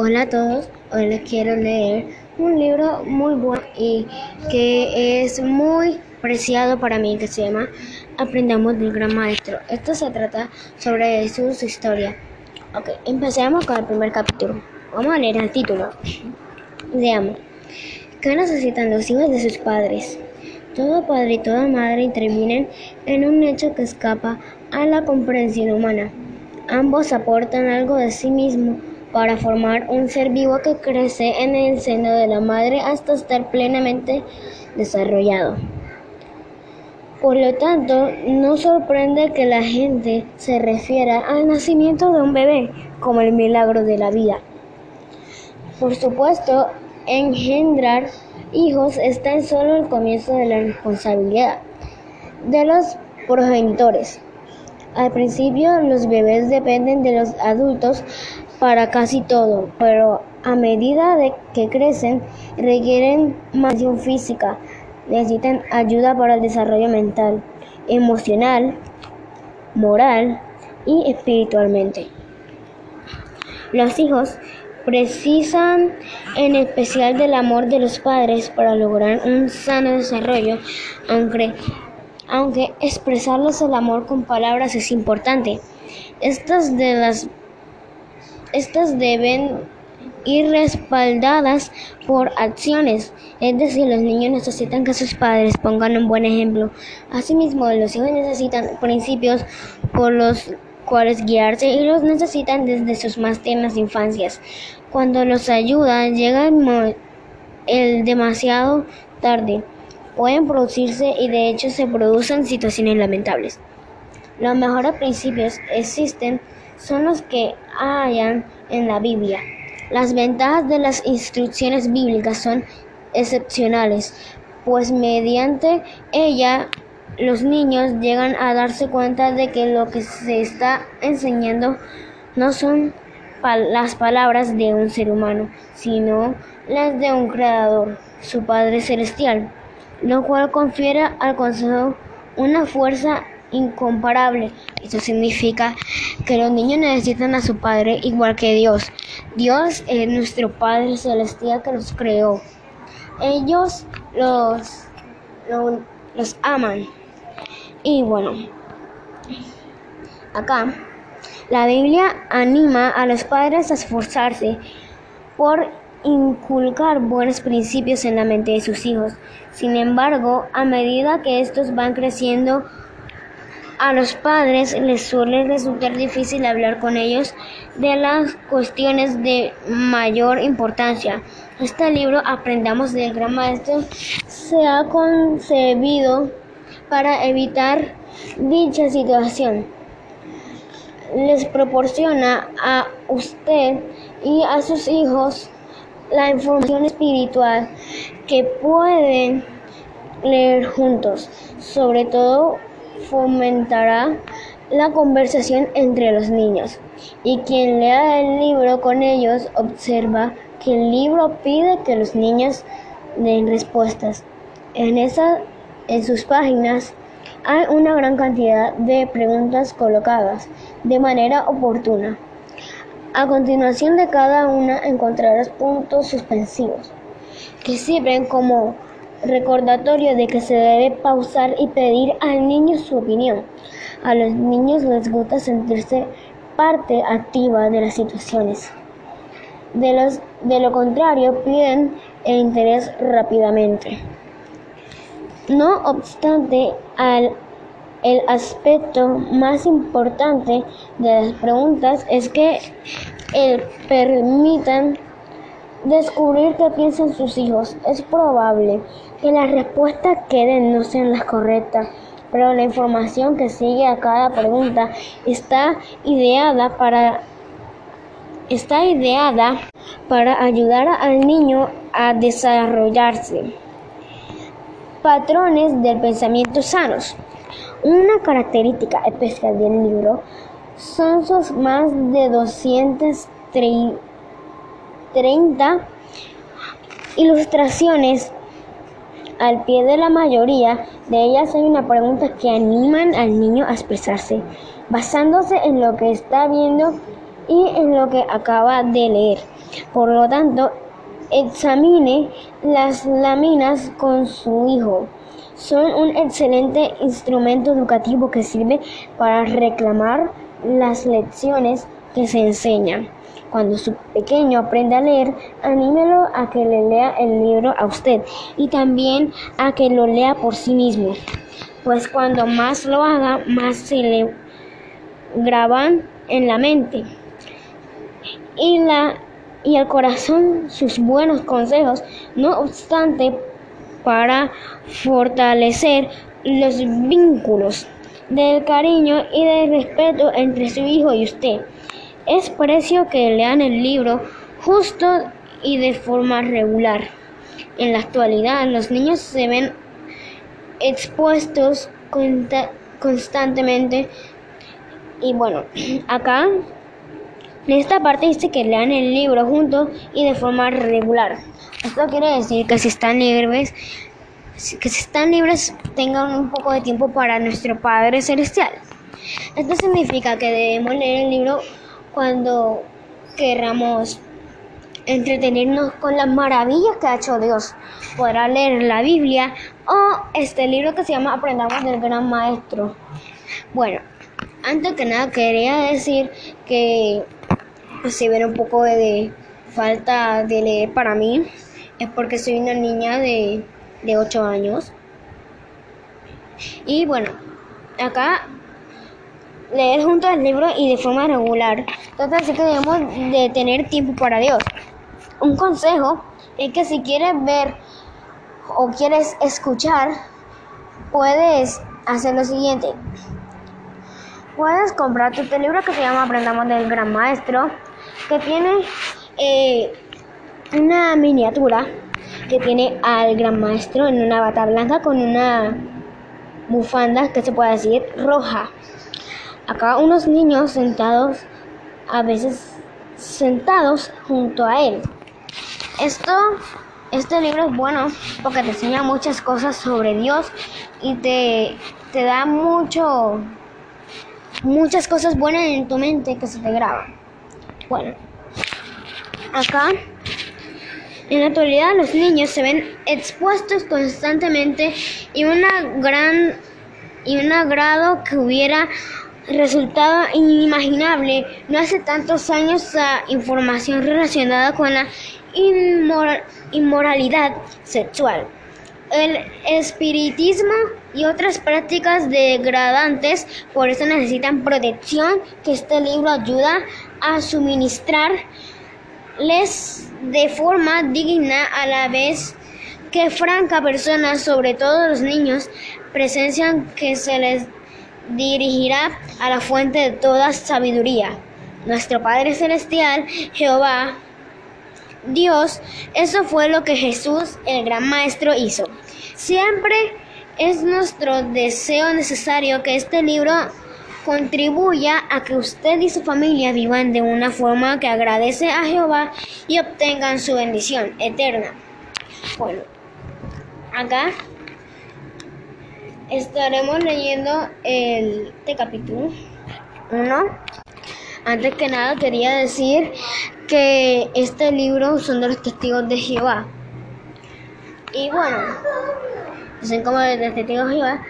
Hola a todos, hoy les quiero leer un libro muy bueno y que es muy preciado para mí que se llama Aprendamos del Gran Maestro. Esto se trata sobre su historia. Ok, empecemos con el primer capítulo. Vamos a leer el título. Leamos. ¿Qué necesitan los hijos de sus padres? Todo padre y toda madre intervienen en un hecho que escapa a la comprensión humana. Ambos aportan algo de sí mismo para formar un ser vivo que crece en el seno de la madre hasta estar plenamente desarrollado. Por lo tanto, no sorprende que la gente se refiera al nacimiento de un bebé como el milagro de la vida. Por supuesto, engendrar hijos está en solo el comienzo de la responsabilidad de los progenitores. Al principio los bebés dependen de los adultos para casi todo, pero a medida de que crecen requieren más física, necesitan ayuda para el desarrollo mental, emocional, moral y espiritualmente. Los hijos precisan en especial del amor de los padres para lograr un sano desarrollo, aunque, aunque expresarles el amor con palabras es importante. Estas de las estas deben ir respaldadas por acciones, es decir, los niños necesitan que sus padres pongan un buen ejemplo. Asimismo, los hijos necesitan principios por los cuales guiarse y los necesitan desde sus más tiernas infancias. Cuando los ayuda, llega el, demasiado tarde. Pueden producirse y de hecho se producen situaciones lamentables. Los mejores principios existen son los que hayan en la Biblia. Las ventajas de las instrucciones bíblicas son excepcionales, pues mediante ella los niños llegan a darse cuenta de que lo que se está enseñando no son las palabras de un ser humano, sino las de un creador, su Padre Celestial, lo cual confiere al consejo una fuerza incomparable. Eso significa que los niños necesitan a su Padre igual que Dios. Dios es nuestro Padre Celestial que los creó. Ellos los, los, aman. Y bueno, acá la Biblia anima a los padres a esforzarse por inculcar buenos principios en la mente de sus hijos. Sin embargo, a medida que estos van creciendo, a los padres les suele resultar difícil hablar con ellos de las cuestiones de mayor importancia. Este libro, Aprendamos del Gran Maestro, se ha concebido para evitar dicha situación. Les proporciona a usted y a sus hijos la información espiritual que pueden leer juntos, sobre todo fomentará la conversación entre los niños y quien lea el libro con ellos observa que el libro pide que los niños den respuestas. En, esa, en sus páginas hay una gran cantidad de preguntas colocadas de manera oportuna. A continuación de cada una encontrarás puntos suspensivos que sirven como recordatorio de que se debe pausar y pedir al niño su opinión. A los niños les gusta sentirse parte activa de las situaciones. De, los, de lo contrario, piden el interés rápidamente. No obstante, al, el aspecto más importante de las preguntas es que el permitan descubrir qué piensan sus hijos. Es probable que las respuestas que den no sean las correctas, pero la información que sigue a cada pregunta está ideada para está ideada para ayudar al niño a desarrollarse. Patrones del pensamiento sanos. Una característica especial del libro son sus más de 230 30 ilustraciones. Al pie de la mayoría de ellas hay una pregunta que animan al niño a expresarse, basándose en lo que está viendo y en lo que acaba de leer. Por lo tanto, examine las láminas con su hijo. Son un excelente instrumento educativo que sirve para reclamar las lecciones que se enseñan. Cuando su pequeño aprenda a leer, anímelo a que le lea el libro a usted y también a que lo lea por sí mismo. Pues cuando más lo haga, más se le graban en la mente y, la, y el corazón sus buenos consejos. No obstante, para fortalecer los vínculos del cariño y del respeto entre su hijo y usted. Es precio que lean el libro justo y de forma regular. En la actualidad los niños se ven expuestos constantemente y bueno, acá en esta parte dice que lean el libro juntos y de forma regular. Esto quiere decir que si están libres, que si están libres tengan un poco de tiempo para nuestro Padre Celestial. Esto significa que debemos leer el libro cuando queramos entretenernos con las maravillas que ha hecho Dios. Podrá leer la Biblia o este libro que se llama Aprendamos del Gran Maestro. Bueno, antes que nada quería decir que si ven un poco de, falta de leer para mí es porque soy una niña de, de 8 años. Y bueno, acá leer junto al libro y de forma regular. Entonces así que debemos de tener tiempo para Dios. Un consejo es que si quieres ver o quieres escuchar, puedes hacer lo siguiente. Puedes comprar tu libro que se llama Aprendamos del Gran Maestro, que tiene eh, una miniatura que tiene al Gran Maestro en una bata blanca con una bufanda que se puede decir roja. Acá unos niños sentados, a veces sentados junto a él. Esto, este libro es bueno porque te enseña muchas cosas sobre Dios y te, te da mucho, muchas cosas buenas en tu mente que se te graban. Bueno, acá en la actualidad los niños se ven expuestos constantemente y una gran y un agrado que hubiera resultado inimaginable. No hace tantos años la información relacionada con la inmoralidad sexual, el espiritismo y otras prácticas degradantes, por eso necesitan protección que este libro ayuda a suministrarles de forma digna a la vez que franca personas, sobre todo los niños, presencian que se les dirigirá a la fuente de toda sabiduría. Nuestro Padre Celestial, Jehová, Dios, eso fue lo que Jesús, el gran Maestro, hizo. Siempre es nuestro deseo necesario que este libro contribuya a que usted y su familia vivan de una forma que agradece a Jehová y obtengan su bendición eterna. Bueno, acá estaremos leyendo el este capítulo 1. Antes que nada quería decir que este libro son de los testigos de Jehová. Y bueno, son como de testigos de Jehová.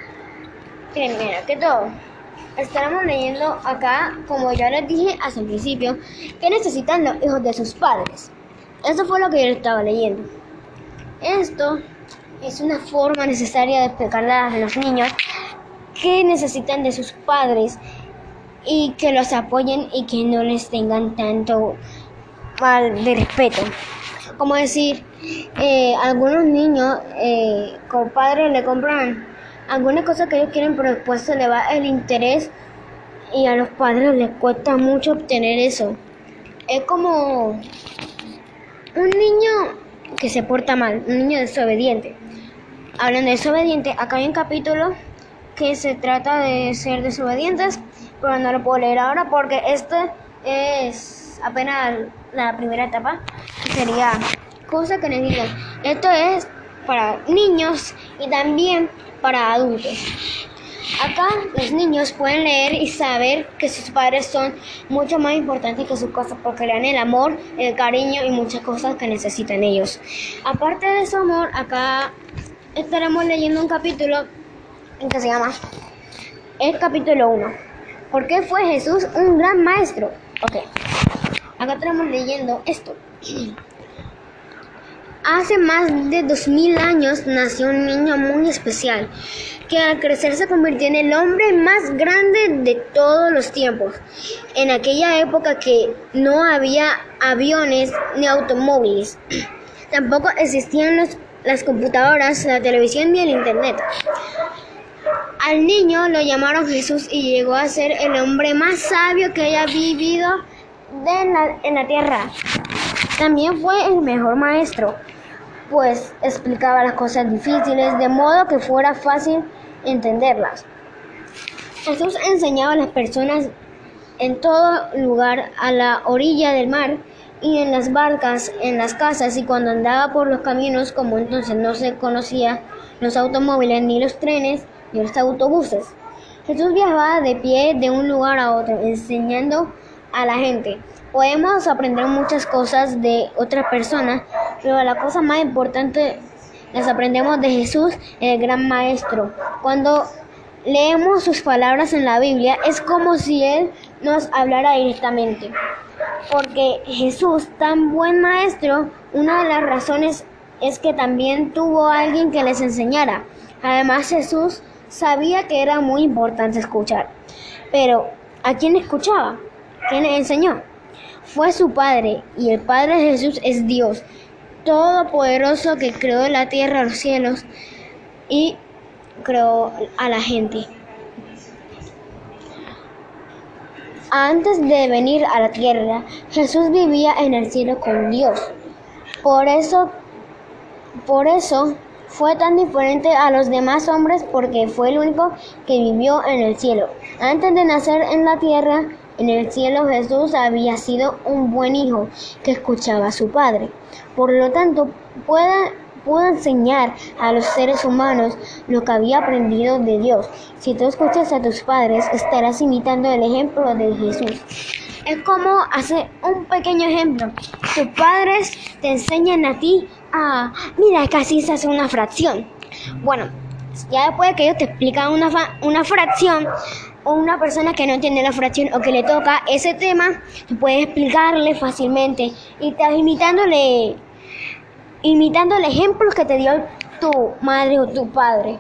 Primero que todo, estaremos leyendo acá, como ya les dije hace un principio, que necesitan los hijos de sus padres. Eso fue lo que yo estaba leyendo. Esto es una forma necesaria de explicarle a los niños que necesitan de sus padres y que los apoyen y que no les tengan tanto mal de respeto. Como decir, eh, algunos niños eh, con padres le compran algunas cosas que ellos quieren, pero después se le va el interés y a los padres les cuesta mucho obtener eso. Es como un niño que se porta mal, un niño desobediente. Hablando de desobediente, acá hay un capítulo que se trata de ser desobedientes, pero no lo puedo leer ahora porque este es apenas la primera etapa. Sería cosa que necesitan. Esto es para niños y también para adultos. Acá los niños pueden leer y saber que sus padres son mucho más importantes que sus cosas porque le dan el amor, el cariño y muchas cosas que necesitan ellos. Aparte de su amor, acá estaremos leyendo un capítulo que se llama el capítulo 1. ¿Por qué fue Jesús un gran maestro? Ok, acá estaremos leyendo esto. Hace más de dos mil años nació un niño muy especial, que al crecer se convirtió en el hombre más grande de todos los tiempos. En aquella época que no había aviones ni automóviles, tampoco existían las computadoras, la televisión ni el internet. Al niño lo llamaron Jesús y llegó a ser el hombre más sabio que haya vivido en la tierra. También fue el mejor maestro pues explicaba las cosas difíciles de modo que fuera fácil entenderlas. Jesús enseñaba a las personas en todo lugar, a la orilla del mar y en las barcas, en las casas y cuando andaba por los caminos, como entonces no se conocía los automóviles ni los trenes ni los autobuses. Jesús viajaba de pie de un lugar a otro, enseñando a la gente. Podemos aprender muchas cosas de otras personas, pero la cosa más importante las aprendemos de Jesús, el gran maestro. Cuando leemos sus palabras en la Biblia, es como si Él nos hablara directamente. Porque Jesús, tan buen maestro, una de las razones es que también tuvo alguien que les enseñara. Además, Jesús sabía que era muy importante escuchar. Pero, ¿a quién escuchaba? ¿Quién le enseñó? Fue su Padre, y el Padre de Jesús es Dios, Todopoderoso que creó la tierra, los cielos y creó a la gente. Antes de venir a la tierra, Jesús vivía en el cielo con Dios. Por eso, por eso fue tan diferente a los demás hombres porque fue el único que vivió en el cielo. Antes de nacer en la tierra, en el cielo Jesús había sido un buen hijo que escuchaba a su padre. Por lo tanto, puede, pudo enseñar a los seres humanos lo que había aprendido de Dios. Si tú escuchas a tus padres, estarás imitando el ejemplo de Jesús. Es como hacer un pequeño ejemplo. Tus padres te enseñan a ti a, mira, casi se hace una fracción. Bueno, ya después que ellos te explican una, una fracción, o una persona que no entiende la fracción o que le toca ese tema, tú puedes explicarle fácilmente y estás imitándole, imitando el ejemplo que te dio tu madre o tu padre.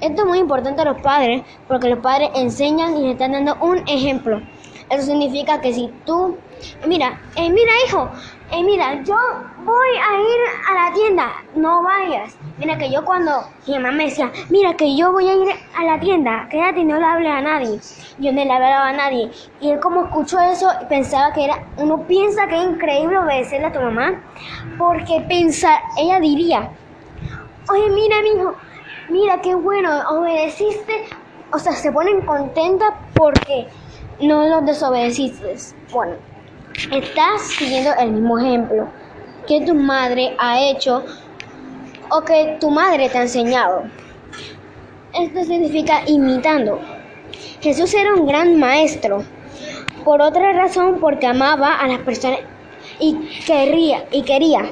Esto es muy importante a los padres porque los padres enseñan y están dando un ejemplo. Eso significa que si tú, mira, eh, mira hijo, eh, mira, yo voy a ir a la tienda, no vayas. Mira que yo cuando mi mamá me decía, mira que yo voy a ir a la tienda, quédate y no le hables a nadie. Yo no le hablaba a nadie. Y él como escuchó eso, pensaba que era, uno piensa que es increíble obedecerle a tu mamá, porque pensar, ella diría, oye, mira, mi hijo, mira qué bueno, obedeciste. O sea, se ponen contentas porque no los desobedeciste. Bueno estás siguiendo el mismo ejemplo que tu madre ha hecho o que tu madre te ha enseñado. Esto significa imitando. Jesús era un gran maestro. Por otra razón, porque amaba a las personas y quería, y quería.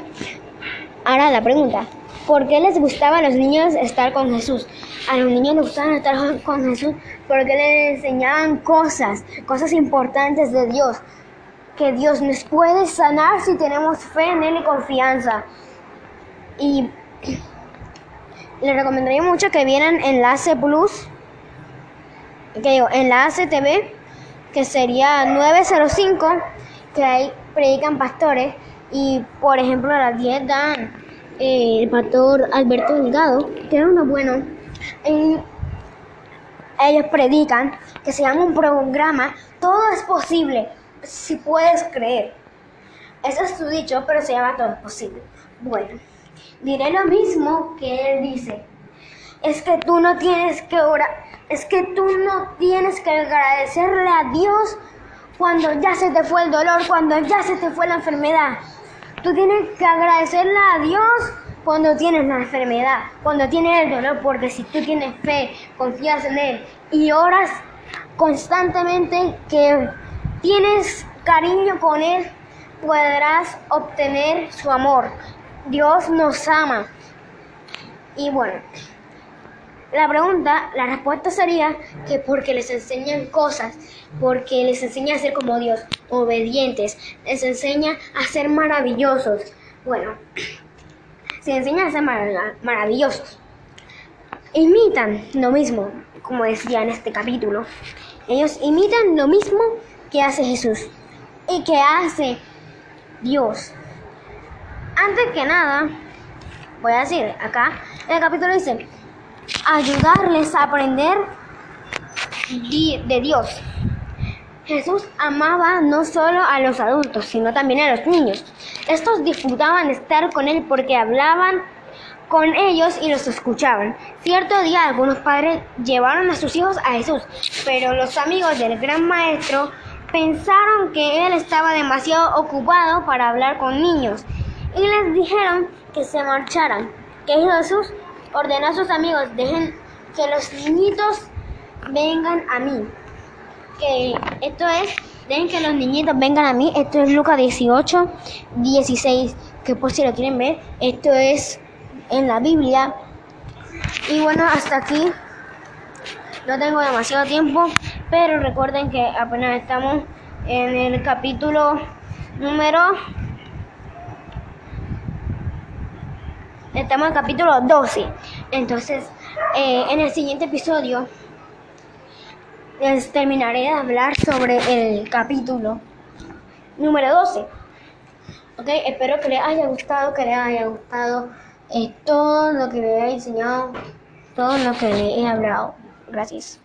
Ahora la pregunta, ¿por qué les gustaba a los niños estar con Jesús? A los niños les gustaba estar con Jesús porque les enseñaban cosas, cosas importantes de Dios, que Dios nos puede sanar si tenemos fe en Él y confianza. Y le recomendaría mucho que vieran Enlace Plus, que digo, Enlace TV, que sería 905, que ahí predican pastores. Y por ejemplo, a las 10 dan eh, el pastor Alberto Delgado, que es uno bueno. Ellos predican que se llama un programa Todo es posible si puedes creer. Eso es su dicho, pero se llama todo es posible. Bueno, diré lo mismo que él dice. Es que tú no tienes que orar, es que tú no tienes que agradecerle a Dios cuando ya se te fue el dolor, cuando ya se te fue la enfermedad. Tú tienes que agradecerle a Dios cuando tienes la enfermedad, cuando tienes el dolor, porque si tú tienes fe, confías en Él y oras constantemente que tienes cariño con Él, podrás obtener su amor. Dios nos ama. Y bueno, la pregunta, la respuesta sería que porque les enseñan cosas, porque les enseña a ser como Dios, obedientes, les enseña a ser maravillosos. Bueno, se enseña a ser maravillosos. Imitan lo mismo, como decía en este capítulo. Ellos imitan lo mismo que hace Jesús y que hace Dios. Antes que nada, voy a decir acá, en el capítulo dice, ayudarles a aprender de Dios. Jesús amaba no solo a los adultos, sino también a los niños. Estos disfrutaban estar con Él porque hablaban con ellos y los escuchaban. Cierto día algunos padres llevaron a sus hijos a Jesús, pero los amigos del gran maestro pensaron que él estaba demasiado ocupado para hablar con niños y les dijeron que se marcharan. Que Jesús ordenó a sus amigos, dejen que los niñitos vengan a mí. Que esto es, dejen que los niñitos vengan a mí. Esto es Lucas 18, 16, que por si lo quieren ver, esto es en la Biblia. Y bueno, hasta aquí no tengo demasiado tiempo, pero recuerden que apenas estamos en el capítulo número... Estamos en el capítulo 12. Entonces, eh, en el siguiente episodio les terminaré de hablar sobre el capítulo número 12. Ok, espero que les haya gustado, que les haya gustado eh, todo lo que le he enseñado, todo lo que le he hablado. Gracias.